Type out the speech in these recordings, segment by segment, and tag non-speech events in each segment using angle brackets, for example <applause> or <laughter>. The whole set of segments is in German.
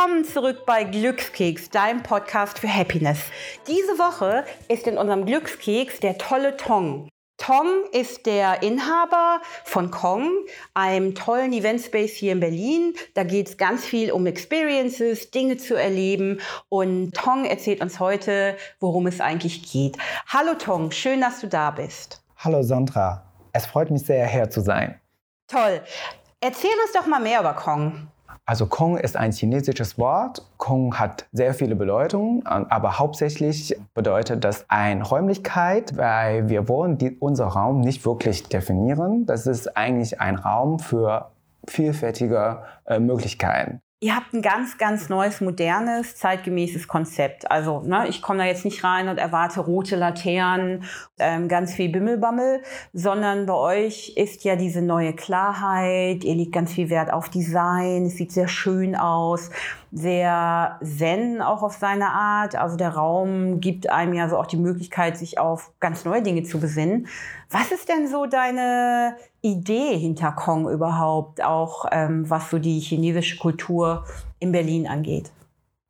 Willkommen zurück bei Glückskeks, deinem Podcast für Happiness. Diese Woche ist in unserem Glückskeks der tolle Tong. Tong ist der Inhaber von Kong, einem tollen Eventspace hier in Berlin. Da geht es ganz viel um Experiences, Dinge zu erleben. Und Tong erzählt uns heute, worum es eigentlich geht. Hallo Tong, schön, dass du da bist. Hallo Sandra, es freut mich sehr, hier zu sein. Toll. Erzähl uns doch mal mehr über Kong. Also Kong ist ein chinesisches Wort. Kong hat sehr viele Bedeutungen, aber hauptsächlich bedeutet das eine Räumlichkeit, weil wir wollen die, unser Raum nicht wirklich definieren. Das ist eigentlich ein Raum für vielfältige äh, Möglichkeiten. Ihr habt ein ganz, ganz neues, modernes, zeitgemäßes Konzept. Also ne, ich komme da jetzt nicht rein und erwarte rote Laternen, ähm, ganz viel Bimmelbammel, sondern bei euch ist ja diese neue Klarheit. Ihr legt ganz viel Wert auf Design. Es sieht sehr schön aus, sehr zen auch auf seine Art. Also der Raum gibt einem ja so auch die Möglichkeit, sich auf ganz neue Dinge zu besinnen. Was ist denn so deine Idee hinter Kong überhaupt, auch ähm, was so die chinesische Kultur in Berlin angeht?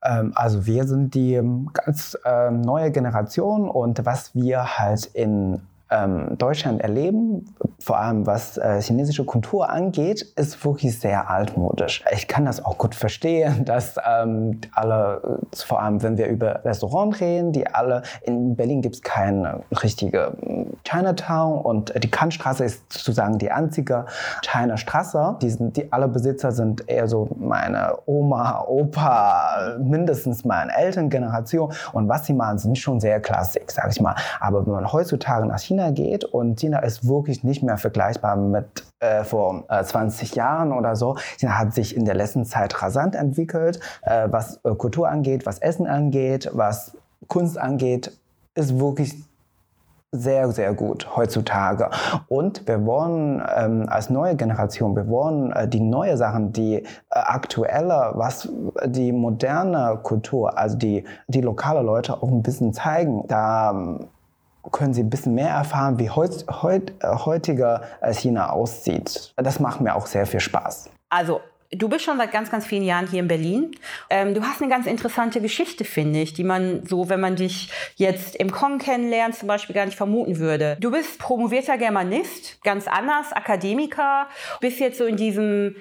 Ähm, also wir sind die ähm, ganz ähm, neue Generation und was wir halt in ähm, Deutschland erleben, vor allem was äh, chinesische Kultur angeht, ist wirklich sehr altmodisch. Ich kann das auch gut verstehen, <laughs> dass ähm, alle, äh, vor allem wenn wir über Restaurants reden, die alle, in Berlin gibt es keine richtige ähm, Chinatown und die Kantstraße ist sozusagen die einzige China-Straße. Die, die alle Besitzer sind eher so meine Oma, Opa, mindestens meine Elterngeneration und was sie machen, sind schon sehr klassisch, sag ich mal. Aber wenn man heutzutage nach China China geht und China ist wirklich nicht mehr vergleichbar mit äh, vor äh, 20 Jahren oder so. China hat sich in der letzten Zeit rasant entwickelt, äh, was äh, Kultur angeht, was Essen angeht, was Kunst angeht, ist wirklich sehr, sehr gut heutzutage. Und wir wollen ähm, als neue Generation, wir wollen äh, die neue Sachen, die äh, aktuelle, was die moderne Kultur, also die, die lokale Leute auch ein bisschen zeigen. Da ähm, können Sie ein bisschen mehr erfahren, wie heut, heut, äh, heutiger China aussieht. Das macht mir auch sehr viel Spaß. Also Du bist schon seit ganz, ganz vielen Jahren hier in Berlin. Ähm, du hast eine ganz interessante Geschichte, finde ich, die man so, wenn man dich jetzt im Kong kennenlernt, zum Beispiel gar nicht vermuten würde. Du bist promovierter Germanist, ganz anders, Akademiker, bist jetzt so in diesem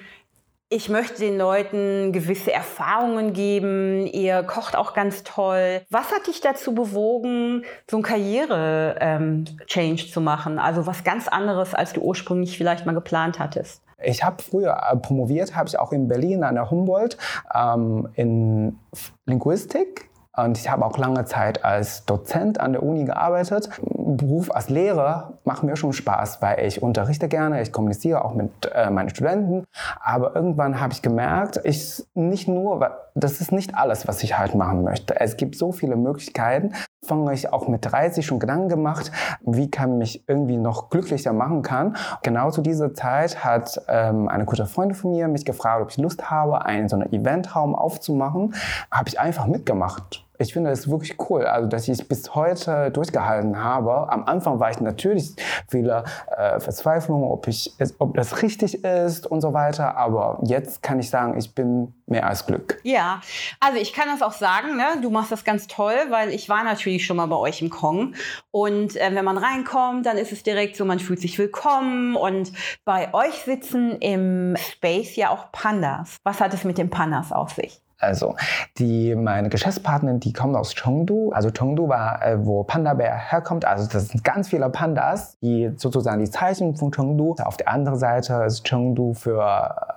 ich möchte den Leuten gewisse Erfahrungen geben. Ihr kocht auch ganz toll. Was hat dich dazu bewogen, so ein Karriere-Change ähm, zu machen? Also was ganz anderes, als du ursprünglich vielleicht mal geplant hattest? Ich habe früher äh, promoviert, habe ich auch in Berlin an der Humboldt ähm, in Linguistik und ich habe auch lange Zeit als Dozent an der Uni gearbeitet. Beruf als Lehrer macht mir schon Spaß, weil ich unterrichte gerne, ich kommuniziere auch mit äh, meinen Studenten. Aber irgendwann habe ich gemerkt, ich nicht nur, das ist nicht alles, was ich halt machen möchte. Es gibt so viele Möglichkeiten. Fange ich auch mit 30 schon Gedanken gemacht, wie kann mich irgendwie noch glücklicher machen kann. Genau zu dieser Zeit hat ähm, eine gute Freundin von mir mich gefragt, ob ich Lust habe, einen so einen Eventraum aufzumachen. Habe ich einfach mitgemacht ich finde es wirklich cool, also dass ich es bis heute durchgehalten habe. Am Anfang war ich natürlich viele äh, Verzweiflung, ob ich, ob das richtig ist und so weiter. Aber jetzt kann ich sagen, ich bin mehr als Glück. Ja, also ich kann das auch sagen. Ne? Du machst das ganz toll, weil ich war natürlich schon mal bei euch im Kong und äh, wenn man reinkommt, dann ist es direkt so, man fühlt sich willkommen und bei euch sitzen im Space ja auch Pandas. Was hat es mit den Pandas auf sich? Also die, meine Geschäftspartnerin, die kommt aus Chengdu. Also Chengdu war, äh, wo Panda Bär herkommt. Also das sind ganz viele Pandas, die sozusagen die Zeichen von Chengdu. Auf der anderen Seite ist Chengdu für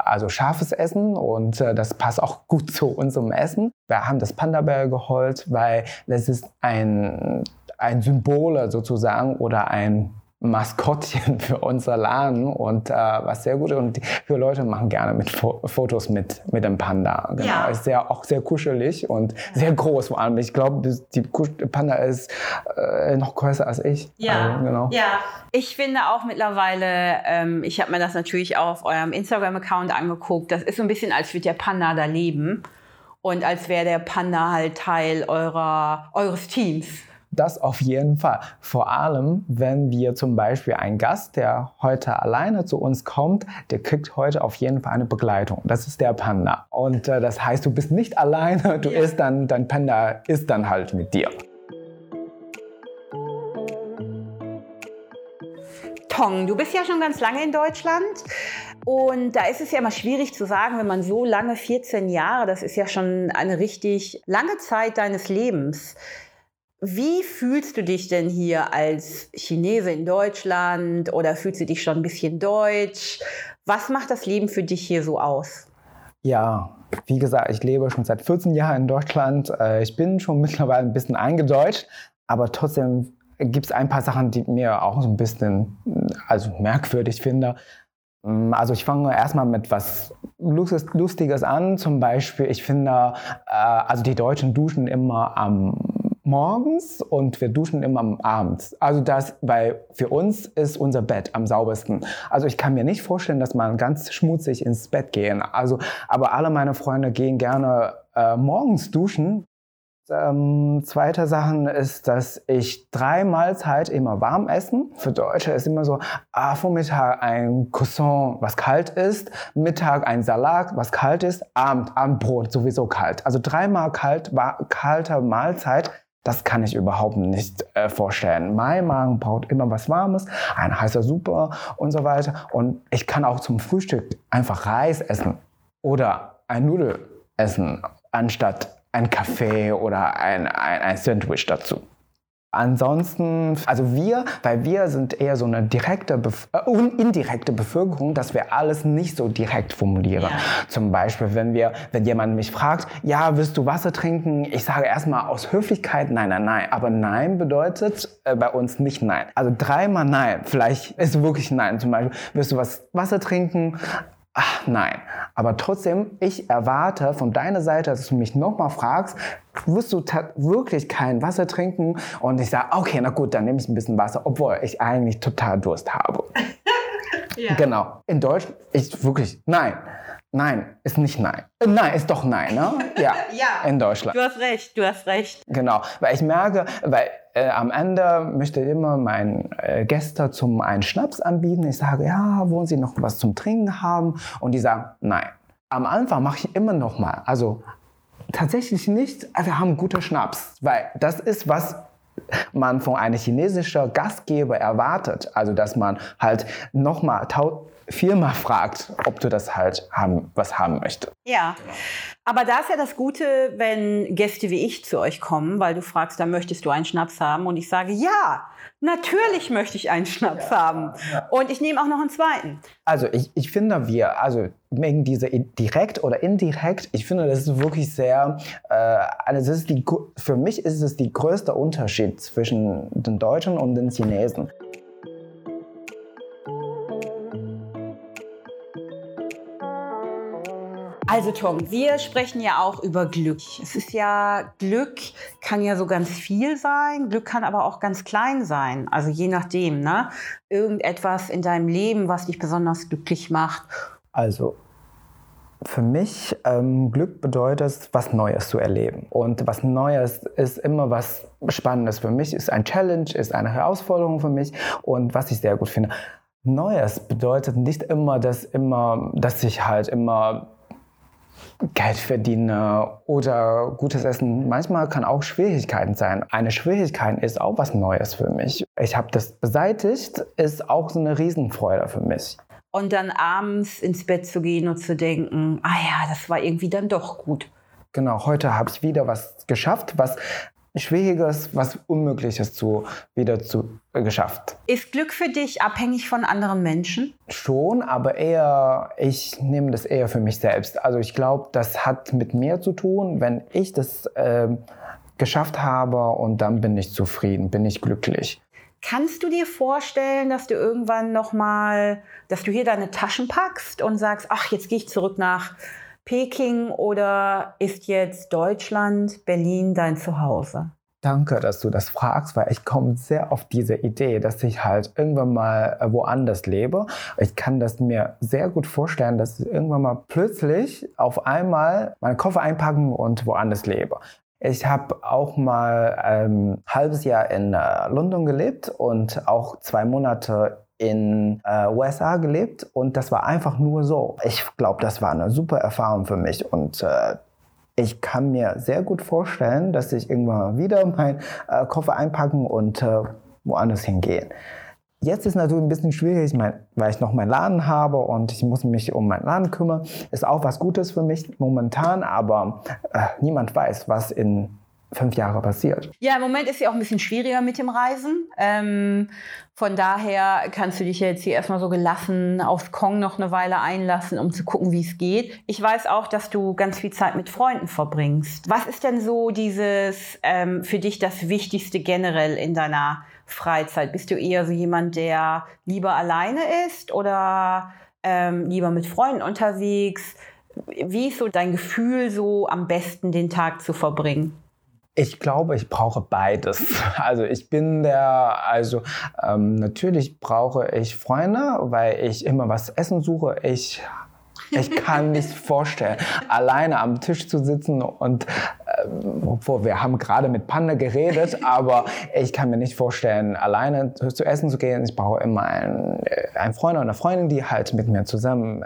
also scharfes Essen und äh, das passt auch gut zu unserem Essen. Wir haben das Panda Bär geholt, weil das ist ein ein Symbol sozusagen oder ein Maskottchen <laughs> für unser Laden und äh, was sehr gut und viele Leute machen gerne mit Fo Fotos mit mit dem Panda. Genau, ja. ist sehr auch sehr kuschelig und sehr groß vor allem. Ich glaube, die Panda ist äh, noch größer als ich. Ja, also, genau. ja. Ich finde auch mittlerweile, ähm, ich habe mir das natürlich auch auf eurem Instagram-Account angeguckt. Das ist so ein bisschen, als würde der Panda da leben und als wäre der Panda halt Teil eurer eures Teams. Das auf jeden Fall. Vor allem, wenn wir zum Beispiel einen Gast, der heute alleine zu uns kommt, der kriegt heute auf jeden Fall eine Begleitung. Das ist der Panda. Und äh, das heißt, du bist nicht alleine, du ja. isst dann, dein Panda ist dann halt mit dir. Tong, du bist ja schon ganz lange in Deutschland. Und da ist es ja immer schwierig zu sagen, wenn man so lange, 14 Jahre, das ist ja schon eine richtig lange Zeit deines Lebens. Wie fühlst du dich denn hier als Chinese in Deutschland oder fühlst du dich schon ein bisschen deutsch? Was macht das Leben für dich hier so aus? Ja, wie gesagt, ich lebe schon seit 14 Jahren in Deutschland. Äh, ich bin schon mittlerweile ein bisschen eingedeutscht, aber trotzdem gibt es ein paar Sachen, die mir auch so ein bisschen also merkwürdig finde. Mm, also ich fange erstmal mit was Lustiges an. Zum Beispiel, ich finde, äh, also die Deutschen duschen immer am morgens und wir duschen immer am Abend. Also das, weil für uns ist unser Bett am saubersten. Also ich kann mir nicht vorstellen, dass man ganz schmutzig ins Bett gehen. Also, aber alle meine Freunde gehen gerne äh, morgens duschen, ähm, zweite Sache ist, dass ich drei Mahlzeit immer warm essen. Für Deutsche ist immer so, ah, Vormittag ein Croissant, was kalt ist, Mittag ein Salat, was kalt ist, Abend, Abendbrot sowieso kalt. Also dreimal kalt, kalter Mahlzeit, das kann ich überhaupt nicht äh, vorstellen. Mein Magen braucht immer was Warmes, ein heißer Suppe und so weiter. Und ich kann auch zum Frühstück einfach Reis essen oder ein Nudel essen, anstatt ein Kaffee oder ein, ein, ein Sandwich dazu. Ansonsten, also wir, weil wir sind eher so eine direkte, äh, indirekte Bevölkerung, dass wir alles nicht so direkt formulieren. Ja. Zum Beispiel, wenn wir, wenn jemand mich fragt, ja, willst du Wasser trinken? Ich sage erstmal aus Höflichkeit, nein, nein, nein. Aber nein bedeutet äh, bei uns nicht nein. Also dreimal nein. Vielleicht ist wirklich nein. Zum Beispiel, willst du was Wasser trinken? Ach nein, aber trotzdem, ich erwarte von deiner Seite, dass du mich nochmal fragst, wirst du wirklich kein Wasser trinken? Und ich sage, okay, na gut, dann nehme ich ein bisschen Wasser, obwohl ich eigentlich total Durst habe. <laughs> ja. Genau. In Deutsch, ich wirklich, nein. Nein, ist nicht nein. Äh, nein, ist doch nein, ne? Ja, <laughs> ja. In Deutschland. Du hast recht, du hast recht. Genau, weil ich merke, weil äh, am Ende möchte ich immer meinen äh, Gästen zum einen Schnaps anbieten. Ich sage, ja, wollen Sie noch was zum Trinken haben? Und die sagen, nein. Am Anfang mache ich immer noch mal. Also tatsächlich nicht, also wir haben guten Schnaps, weil das ist was man von einem chinesischen Gastgeber erwartet. Also dass man halt nochmal viermal fragt, ob du das halt haben, was haben möchtest. Ja, aber da ist ja das Gute, wenn Gäste wie ich zu euch kommen, weil du fragst, dann möchtest du einen Schnaps haben und ich sage, ja, natürlich möchte ich einen Schnaps ja, haben ja. und ich nehme auch noch einen zweiten. Also ich, ich finde wir, also wegen dieser direkt oder indirekt, ich finde das ist wirklich sehr, äh, also das ist die, für mich ist es der größte Unterschied zwischen den Deutschen und den Chinesen. Also Tom, wir sprechen ja auch über Glück. Es ist ja, Glück kann ja so ganz viel sein, Glück kann aber auch ganz klein sein. Also je nachdem, ne? Irgendetwas in deinem Leben, was dich besonders glücklich macht. Also für mich ähm, Glück bedeutet, was Neues zu erleben. Und was Neues ist immer was Spannendes für mich, ist ein Challenge, ist eine Herausforderung für mich und was ich sehr gut finde. Neues bedeutet nicht immer, dass immer, dass ich halt immer Geld verdiene oder gutes Essen. Manchmal kann auch Schwierigkeiten sein. Eine Schwierigkeit ist auch was Neues für mich. Ich habe das beseitigt, ist auch so eine Riesenfreude für mich. Und dann abends ins Bett zu gehen und zu denken, ah ja, das war irgendwie dann doch gut. Genau, heute habe ich wieder was geschafft, was Schwieriges, was Unmögliches zu, wieder zu, äh, geschafft. Ist Glück für dich abhängig von anderen Menschen? Schon, aber eher, ich nehme das eher für mich selbst. Also ich glaube, das hat mit mir zu tun, wenn ich das äh, geschafft habe und dann bin ich zufrieden, bin ich glücklich. Kannst du dir vorstellen, dass du irgendwann noch mal, dass du hier deine Taschen packst und sagst, ach, jetzt gehe ich zurück nach Peking oder ist jetzt Deutschland, Berlin dein Zuhause? Danke, dass du das fragst, weil ich komme sehr auf diese Idee, dass ich halt irgendwann mal äh, woanders lebe. Ich kann das mir sehr gut vorstellen, dass ich irgendwann mal plötzlich auf einmal meinen Koffer einpacken und woanders lebe. Ich habe auch mal ein ähm, halbes Jahr in äh, London gelebt und auch zwei Monate in äh, USA gelebt und das war einfach nur so. Ich glaube, das war eine super Erfahrung für mich und äh, ich kann mir sehr gut vorstellen, dass ich irgendwann wieder meinen äh, Koffer einpacken und äh, woanders hingehen. Jetzt ist natürlich ein bisschen schwierig, weil ich noch meinen Laden habe und ich muss mich um meinen Laden kümmern. Ist auch was Gutes für mich momentan, aber äh, niemand weiß, was in fünf Jahren passiert. Ja, im Moment ist ja auch ein bisschen schwieriger mit dem Reisen. Ähm, von daher kannst du dich jetzt hier erstmal so gelassen auf Kong noch eine Weile einlassen, um zu gucken, wie es geht. Ich weiß auch, dass du ganz viel Zeit mit Freunden verbringst. Was ist denn so dieses ähm, für dich das Wichtigste generell in deiner Freizeit? Bist du eher so jemand, der lieber alleine ist oder ähm, lieber mit Freunden unterwegs? Wie ist so dein Gefühl, so am besten den Tag zu verbringen? Ich glaube, ich brauche beides. <laughs> Also ich bin der, also ähm, natürlich brauche ich Freunde, weil ich immer was essen suche. Ich ich kann nicht <laughs> vorstellen, alleine am Tisch zu sitzen und ähm, obwohl wir haben gerade mit Panda geredet, <laughs> aber ich kann mir nicht vorstellen, alleine zu essen zu gehen. Ich brauche immer einen, äh, einen Freund oder eine Freundin, die halt mit mir zusammen äh,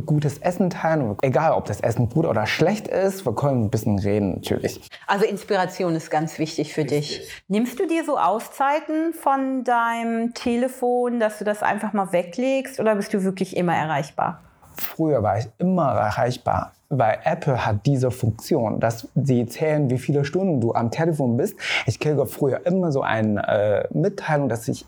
gutes Essen teilen. Egal, ob das Essen gut oder schlecht ist, wir können ein bisschen reden natürlich. Also Inspiration ist ganz wichtig für Richtig. dich. Nimmst du dir so Auszeiten von deinem Telefon, dass du das einfach mal weglegst oder bist du wirklich immer erreichbar? Früher war ich immer erreichbar, weil Apple hat diese Funktion, dass sie zählen, wie viele Stunden du am Telefon bist. Ich kriege früher immer so eine äh, Mitteilung, dass ich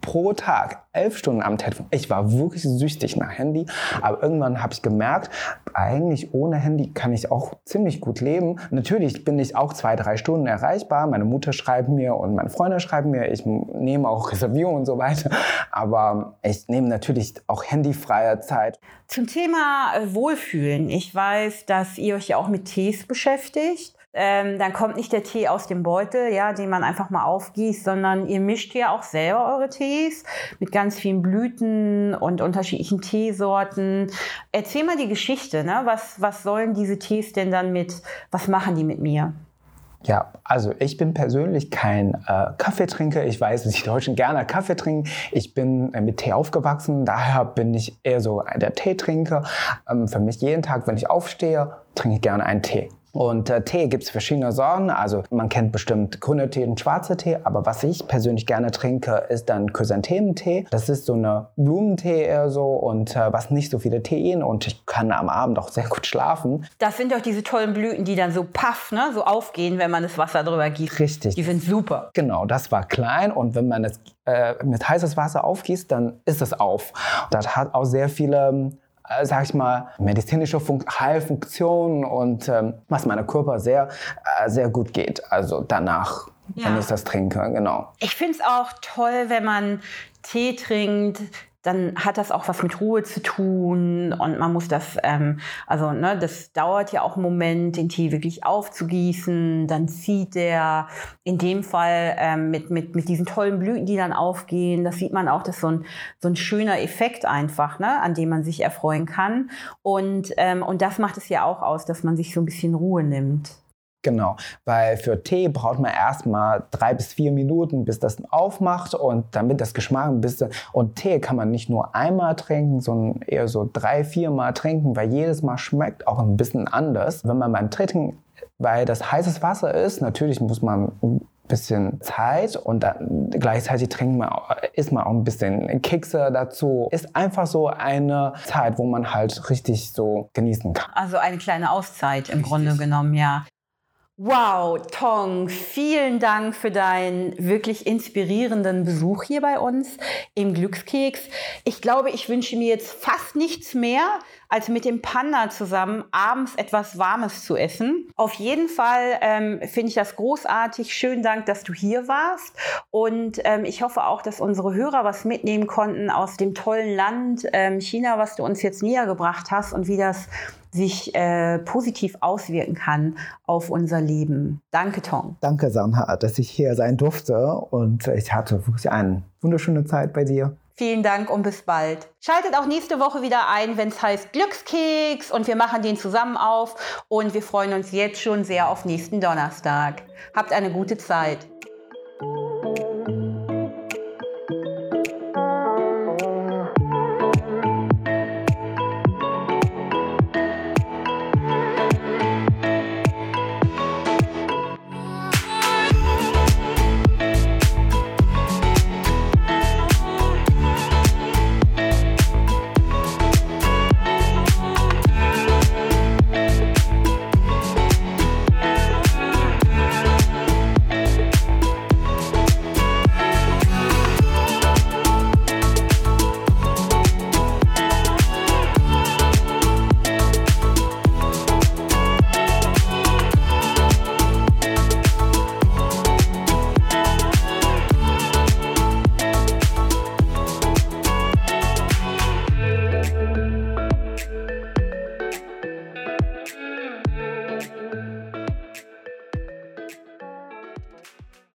pro Tag elf Stunden am Telefon. Ich war wirklich süchtig nach Handy, aber irgendwann habe ich gemerkt, eigentlich ohne Handy kann ich auch ziemlich gut leben. Natürlich bin ich auch zwei, drei Stunden erreichbar. Meine Mutter schreibt mir und meine Freunde schreiben mir. Ich nehme auch Reservierungen und so weiter. Aber ich nehme natürlich auch handyfreie Zeit. Zum Thema äh, Wohlfühlen. Ich weiß, dass ihr euch ja auch mit Tees beschäftigt. Ähm, dann kommt nicht der Tee aus dem Beutel, ja, den man einfach mal aufgießt, sondern ihr mischt ja auch selber eure Tees mit ganz vielen Blüten und unterschiedlichen Teesorten. Erzähl mal die Geschichte, ne? Was, was sollen diese Tees denn dann mit, was machen die mit mir? Ja, also ich bin persönlich kein äh, Kaffeetrinker. Ich weiß, dass die Deutschen gerne Kaffee trinken. Ich bin äh, mit Tee aufgewachsen, daher bin ich eher so der Teetrinker. Ähm, für mich jeden Tag, wenn ich aufstehe, trinke ich gerne einen Tee. Und äh, Tee gibt es verschiedene Sorten. Also man kennt bestimmt grüne Tee und schwarze Tee. Aber was ich persönlich gerne trinke, ist dann Chrysanthementee. Das ist so eine Blumentee eher so und äh, was nicht so viele Tein und ich kann am Abend auch sehr gut schlafen. Das sind doch diese tollen Blüten, die dann so paff, ne, so aufgehen, wenn man das Wasser drüber gießt. Richtig. Die sind super. Genau, das war klein und wenn man es äh, mit heißes Wasser aufgießt, dann ist es auf. Das hat auch sehr viele äh, sag ich mal, medizinische Fun Heilfunktionen und ähm, was meinem Körper sehr, äh, sehr gut geht. Also danach, ja. wenn ich das trinke, genau. Ich finde es auch toll, wenn man Tee trinkt, dann hat das auch was mit Ruhe zu tun und man muss das, ähm, also ne, das dauert ja auch einen Moment, den Tee wirklich aufzugießen, dann zieht der, in dem Fall ähm, mit, mit, mit diesen tollen Blüten, die dann aufgehen, das sieht man auch, das ist so ein, so ein schöner Effekt einfach, ne, an dem man sich erfreuen kann. Und, ähm, und das macht es ja auch aus, dass man sich so ein bisschen Ruhe nimmt. Genau, weil für Tee braucht man erstmal drei bis vier Minuten, bis das aufmacht und damit das Geschmack ein bisschen. Und Tee kann man nicht nur einmal trinken, sondern eher so drei, vier Mal trinken, weil jedes Mal schmeckt auch ein bisschen anders. Wenn man beim Trinken, weil das heißes Wasser ist, natürlich muss man ein bisschen Zeit und dann gleichzeitig trinkt man, isst man auch ein bisschen Kekse dazu. Ist einfach so eine Zeit, wo man halt richtig so genießen kann. Also eine kleine Auszeit im richtig. Grunde genommen, ja. Wow, Tong, vielen Dank für deinen wirklich inspirierenden Besuch hier bei uns im Glückskeks. Ich glaube, ich wünsche mir jetzt fast nichts mehr, als mit dem Panda zusammen abends etwas Warmes zu essen. Auf jeden Fall ähm, finde ich das großartig. Schönen Dank, dass du hier warst. Und ähm, ich hoffe auch, dass unsere Hörer was mitnehmen konnten aus dem tollen Land ähm, China, was du uns jetzt näher gebracht hast und wie das sich äh, positiv auswirken kann auf unser Leben. Danke, Tom. Danke, Sanha, dass ich hier sein durfte und ich hatte wirklich eine wunderschöne Zeit bei dir. Vielen Dank und bis bald. Schaltet auch nächste Woche wieder ein, wenn es heißt Glückskeks und wir machen den zusammen auf und wir freuen uns jetzt schon sehr auf nächsten Donnerstag. Habt eine gute Zeit.